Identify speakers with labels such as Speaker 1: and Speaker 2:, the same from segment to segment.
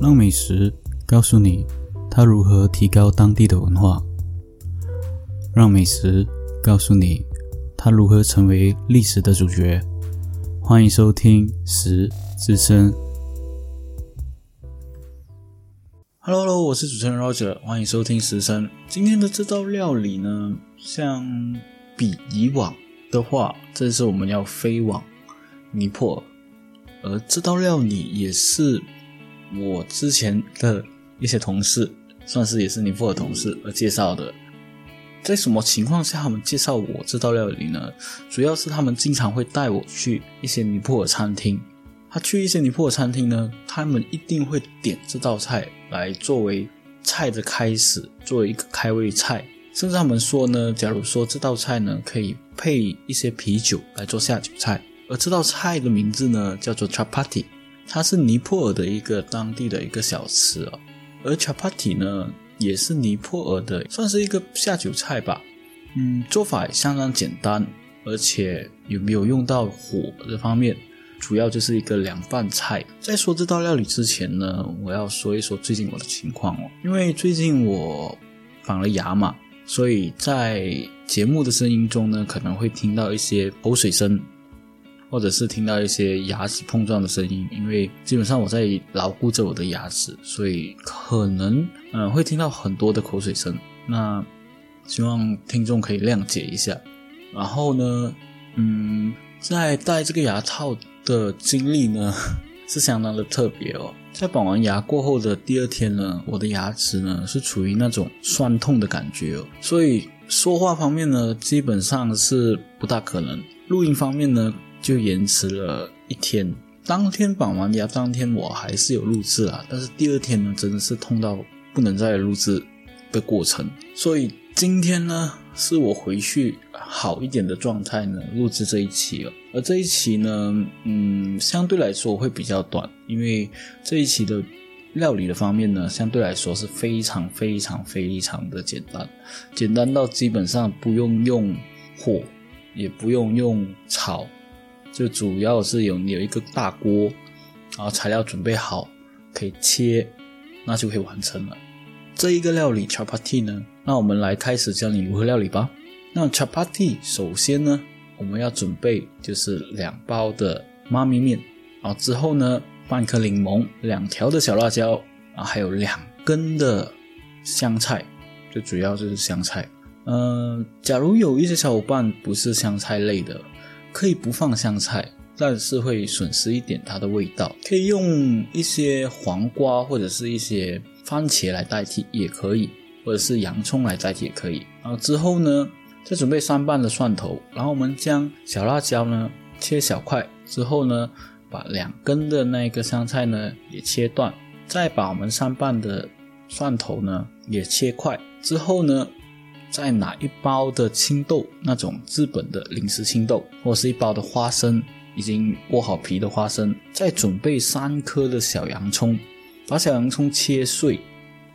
Speaker 1: 让美食告诉你它如何提高当地的文化，让美食告诉你它如何成为历史的主角。欢迎收听《食之声》。Hello，我是主持人 Roger，欢迎收听《食声》。今天的这道料理呢，像比以往的话，这次我们要飞往尼泊尔。而这道料理也是我之前的一些同事，算是也是尼泊尔同事而介绍的。在什么情况下他们介绍我这道料理呢？主要是他们经常会带我去一些尼泊尔餐厅。他去一些尼泊尔餐厅呢，他们一定会点这道菜来作为菜的开始，作为一个开胃菜。甚至他们说呢，假如说这道菜呢可以配一些啤酒来做下酒菜。而这道菜的名字呢，叫做 chapati，它是尼泊尔的一个当地的一个小吃哦。而 chapati 呢，也是尼泊尔的，算是一个下酒菜吧。嗯，做法也相当简单，而且有没有用到火这方面，主要就是一个凉拌菜。在说这道料理之前呢，我要说一说最近我的情况哦，因为最近我绑了牙嘛，所以在节目的声音中呢，可能会听到一些口水声。或者是听到一些牙齿碰撞的声音，因为基本上我在牢固着我的牙齿，所以可能嗯会听到很多的口水声。那希望听众可以谅解一下。然后呢，嗯，在戴这个牙套的经历呢 是相当的特别哦。在绑完牙过后的第二天呢，我的牙齿呢是处于那种酸痛的感觉哦，所以说话方面呢基本上是不大可能。录音方面呢。就延迟了一天。当天绑完牙，当天我还是有录制啊，但是第二天呢，真的是痛到不能再录制的过程。所以今天呢，是我回去好一点的状态呢，录制这一期了。而这一期呢，嗯，相对来说会比较短，因为这一期的料理的方面呢，相对来说是非常非常非常的简单，简单到基本上不用用火，也不用用炒。就主要是有有一个大锅，然后材料准备好，可以切，那就可以完成了。这一个料理 chapati 呢，那我们来开始教你如何料理吧。那 chapati 首先呢，我们要准备就是两包的妈咪面，然后之后呢，半颗柠檬，两条的小辣椒，啊，还有两根的香菜，最主要就是香菜。嗯，假如有一些小伙伴不是香菜类的。可以不放香菜，但是会损失一点它的味道。可以用一些黄瓜或者是一些番茄来代替也可以，或者是洋葱来代替也可以。然后之后呢，再准备三瓣的蒜头，然后我们将小辣椒呢切小块，之后呢把两根的那个香菜呢也切断，再把我们三瓣的蒜头呢也切块，之后呢。再拿一包的青豆，那种日本的零食青豆，或是一包的花生，已经剥好皮的花生。再准备三颗的小洋葱，把小洋葱切碎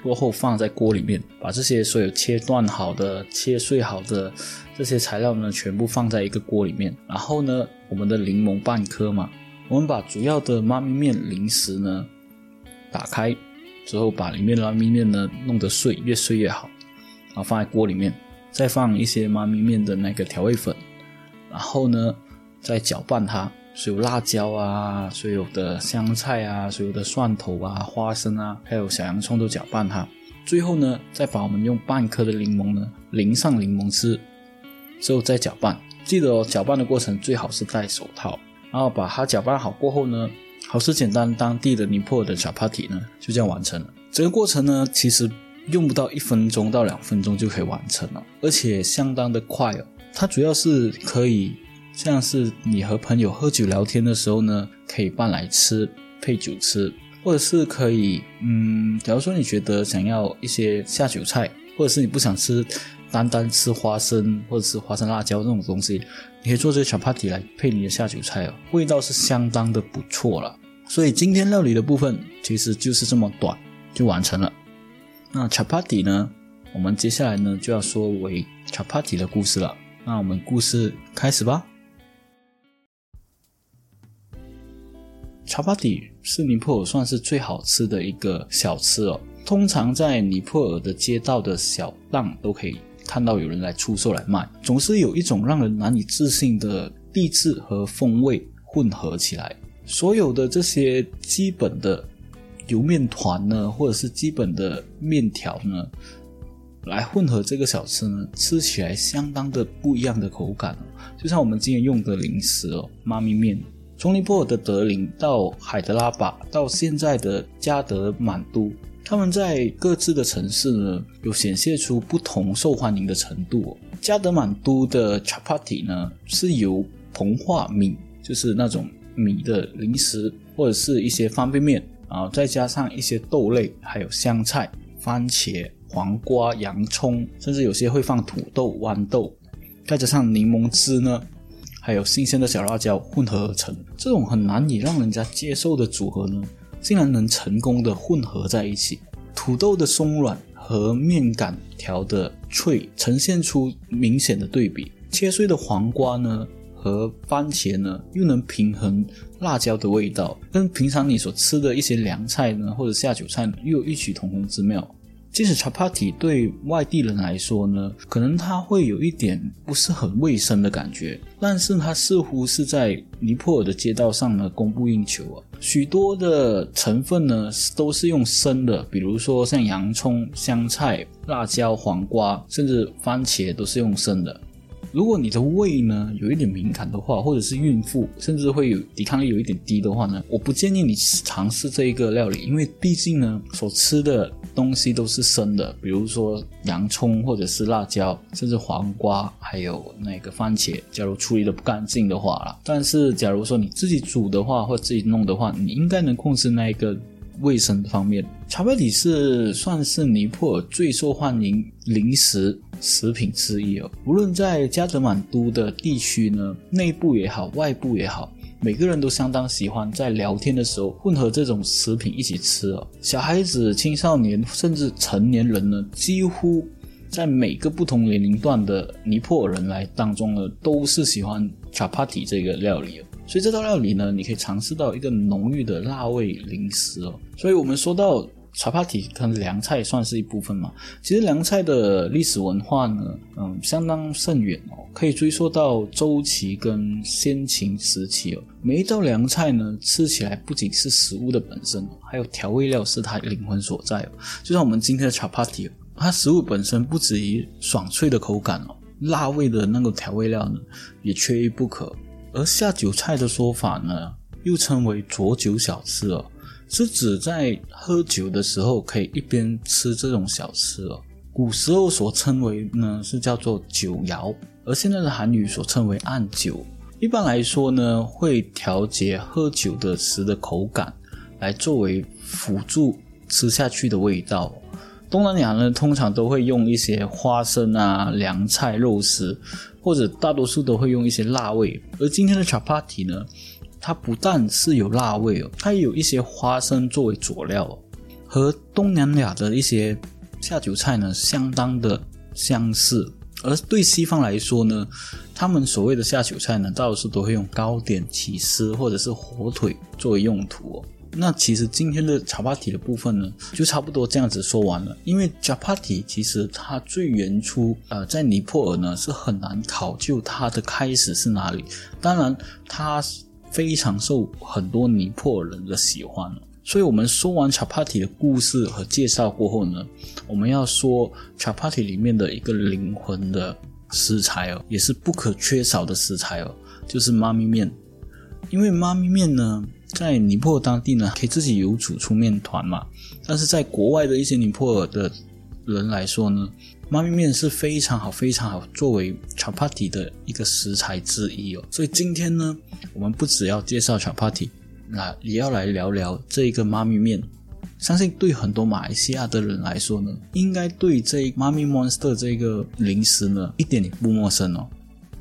Speaker 1: 过后放在锅里面，把这些所有切断好的、切碎好的这些材料呢，全部放在一个锅里面。然后呢，我们的柠檬半颗嘛，我们把主要的妈咪面零食呢打开之后，把里面的妈咪面呢弄得碎，越碎越好。然后放在锅里面，再放一些妈咪面的那个调味粉，然后呢，再搅拌它，所有辣椒啊，所有的香菜啊，所有的蒜头啊、花生啊，还有小洋葱都搅拌它。最后呢，再把我们用半颗的柠檬呢淋上柠檬汁，之后再搅拌。记得哦，搅拌的过程最好是戴手套。然后把它搅拌好过后呢，好吃简单，当地的尼泊尔的小 party 呢就这样完成了。整个过程呢，其实。用不到一分钟到两分钟就可以完成了，而且相当的快哦。它主要是可以像是你和朋友喝酒聊天的时候呢，可以拌来吃，配酒吃，或者是可以，嗯，假如说你觉得想要一些下酒菜，或者是你不想吃单单吃花生或者是花生辣椒这种东西，你可以做这个小 party 来配你的下酒菜哦，味道是相当的不错了。所以今天料理的部分其实就是这么短就完成了。那 chapati 呢？我们接下来呢就要说为 chapati 的故事了。那我们故事开始吧。chapati 是尼泊尔算是最好吃的一个小吃哦。通常在尼泊尔的街道的小档都可以看到有人来出售来卖，总是有一种让人难以置信的地质和风味混合起来。所有的这些基本的油面团呢，或者是基本的面条呢，来混合这个小吃呢，吃起来相当的不一样的口感哦。就像我们今天用的零食哦，妈咪面。从尼泊尔的德林到海德拉巴，到现在的加德满都，他们在各自的城市呢，有显现出不同受欢迎的程度。加德满都的 chapati 呢，是由膨化米，就是那种米的零食，或者是一些方便面，啊再加上一些豆类，还有香菜、番茄、黄瓜、洋葱，甚至有些会放土豆、豌豆，再加上柠檬汁呢。还有新鲜的小辣椒混合而成，这种很难以让人家接受的组合呢，竟然能成功的混合在一起。土豆的松软和面杆条的脆呈现出明显的对比，切碎的黄瓜呢和番茄呢又能平衡辣椒的味道，跟平常你所吃的一些凉菜呢或者下酒菜又有异曲同工之妙。即使 chapati 对外地人来说呢，可能它会有一点不是很卫生的感觉，但是它似乎是在尼泊尔的街道上呢供不应求啊。许多的成分呢都是用生的，比如说像洋葱、香菜、辣椒、黄瓜，甚至番茄都是用生的。如果你的胃呢有一点敏感的话，或者是孕妇，甚至会有抵抗力有一点低的话呢，我不建议你尝试这一个料理，因为毕竟呢所吃的东西都是生的，比如说洋葱或者是辣椒，甚至黄瓜，还有那个番茄。假如处理的不干净的话啦，但是假如说你自己煮的话或自己弄的话，你应该能控制那一个。卫生方面，查巴蒂是算是尼泊尔最受欢迎零食食品之一哦。无论在加德满都的地区呢，内部也好，外部也好，每个人都相当喜欢在聊天的时候混合这种食品一起吃哦。小孩子、青少年甚至成年人呢，几乎在每个不同年龄段的尼泊尔人来当中呢，都是喜欢 chapati 这个料理。所以这道料理呢，你可以尝试到一个浓郁的辣味零食哦。所以我们说到茶帕提跟凉菜算是一部分嘛。其实凉菜的历史文化呢，嗯，相当甚远哦，可以追溯到周期跟先秦时期哦。每一道凉菜呢，吃起来不仅是食物的本身，还有调味料是它灵魂所在。就像我们今天的茶帕提，它食物本身不止于爽脆的口感哦，辣味的那个调味料呢，也缺一不可。而下酒菜的说法呢，又称为酌酒小吃哦，是指在喝酒的时候可以一边吃这种小吃哦。古时候所称为呢是叫做酒肴，而现在的韩语所称为暗酒。一般来说呢，会调节喝酒的时的口感，来作为辅助吃下去的味道。东南亚呢，通常都会用一些花生啊、凉菜、肉丝。或者大多数都会用一些辣味，而今天的 chapati 呢，它不但是有辣味哦，它也有一些花生作为佐料，哦和东南亚的一些下酒菜呢相当的相似。而对西方来说呢，他们所谓的下酒菜呢，大多数都会用糕点、起司或者是火腿作为用途哦。那其实今天的茶帕提的部分呢，就差不多这样子说完了。因为茶帕提其实它最原初，呃，在尼泊尔呢是很难考究它的开始是哪里。当然，它非常受很多尼泊尔人的喜欢。所以我们说完茶帕提的故事和介绍过后呢，我们要说茶帕提里面的一个灵魂的食材哦，也是不可缺少的食材哦，就是妈咪面。因为妈咪面呢。在尼泊尔当地呢，可以自己有煮出面团嘛。但是在国外的一些尼泊尔的人来说呢，妈咪面是非常好、非常好作为 chapati 的一个食材之一哦。所以今天呢，我们不只要介绍 chapati，那也要来聊聊这一个妈咪面。相信对很多马来西亚的人来说呢，应该对这妈咪 monster 这个零食呢一点也不陌生哦。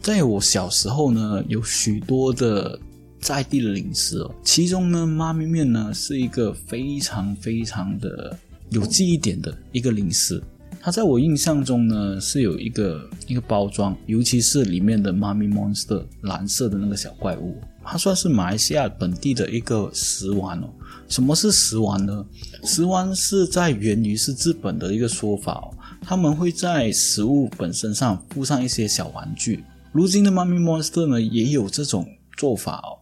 Speaker 1: 在我小时候呢，有许多的。在地的零食哦，其中呢，妈咪面呢是一个非常非常的有记忆点的一个零食。它在我印象中呢是有一个一个包装，尤其是里面的妈咪 monster 蓝色的那个小怪物，它算是马来西亚本地的一个食玩哦。什么是食玩呢？食玩是在源于是日本的一个说法哦，他们会在食物本身上附上一些小玩具。如今的妈咪 monster 呢也有这种做法哦。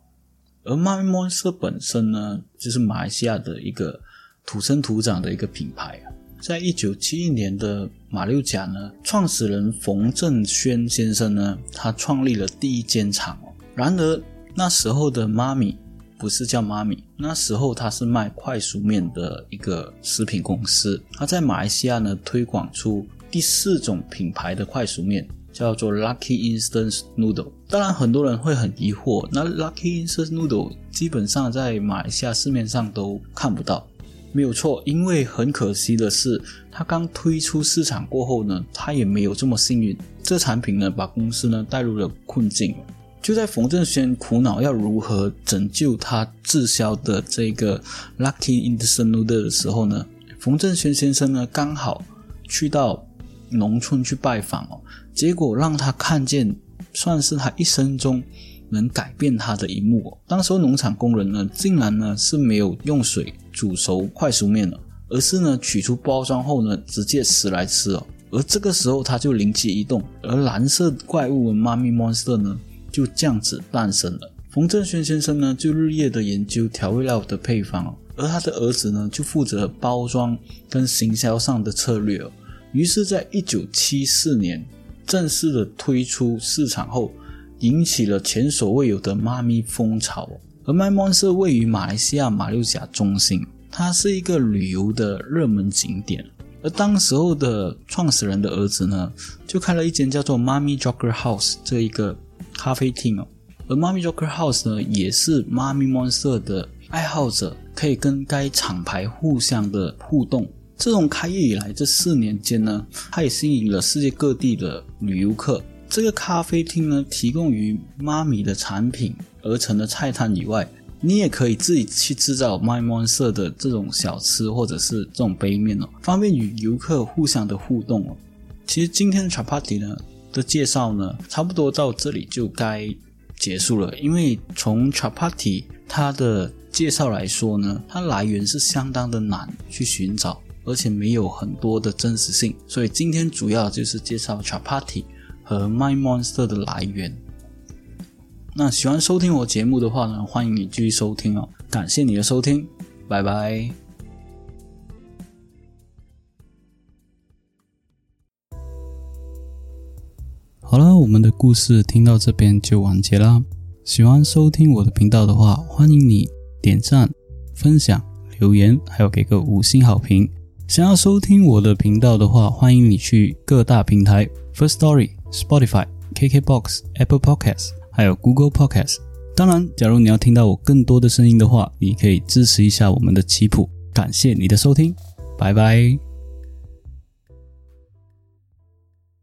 Speaker 1: 而妈咪 monster 本身呢，就是马来西亚的一个土生土长的一个品牌啊。在一九七一年的马六甲呢，创始人冯正轩先生呢，他创立了第一间厂哦。然而那时候的妈咪。不是叫妈咪，那时候他是卖快熟面的一个食品公司。他在马来西亚呢推广出第四种品牌的快熟面，叫做 Lucky Instant Noodle。当然，很多人会很疑惑，那 Lucky Instant Noodle 基本上在马来西亚市面上都看不到。没有错，因为很可惜的是，它刚推出市场过后呢，它也没有这么幸运。这产品呢，把公司呢带入了困境。就在冯正轩苦恼要如何拯救他滞销的这个 Lucky Instant Noodle 的时候呢，冯正轩先生呢刚好去到农村去拜访哦，结果让他看见算是他一生中能改变他的一幕。当时农场工人呢，竟然呢是没有用水煮熟快熟面了，而是呢取出包装后呢直接撕来吃哦。而这个时候他就灵机一动，而蓝色怪物妈咪 Monster 呢？就这样子诞生了。冯正轩先生呢，就日夜的研究调味料的配方哦，而他的儿子呢，就负责包装跟行销上的策略哦。于是，在一九七四年正式的推出市场后，引起了前所未有的妈咪风潮。而麦芒社位于马来西亚马六甲中心，它是一个旅游的热门景点。而当时候的创始人的儿子呢，就开了一间叫做妈咪 Joker House 这一个。咖啡厅哦，而妈咪 Joker House 呢，也是妈咪 Monster 的爱好者可以跟该厂牌互相的互动。自从开业以来这四年间呢，它也吸引了世界各地的旅游客。这个咖啡厅呢，提供于妈咪的产品而成的菜单以外，你也可以自己去制造妈咪 Monster 的这种小吃或者是这种杯面哦，方便与游客互相的互动哦。其实今天的 Chapati 呢。的介绍呢，差不多到这里就该结束了。因为从 Chapati 它的介绍来说呢，它来源是相当的难去寻找，而且没有很多的真实性。所以今天主要就是介绍 Chapati 和 My Monster 的来源。那喜欢收听我节目的话呢，欢迎你继续收听哦。感谢你的收听，拜拜。好了，我们的故事听到这边就完结啦。喜欢收听我的频道的话，欢迎你点赞、分享、留言，还有给个五星好评。想要收听我的频道的话，欢迎你去各大平台：First Story、Spotify、KKBox、Apple Podcasts，还有 Google Podcasts。当然，假如你要听到我更多的声音的话，你可以支持一下我们的棋谱。感谢你的收听，拜拜。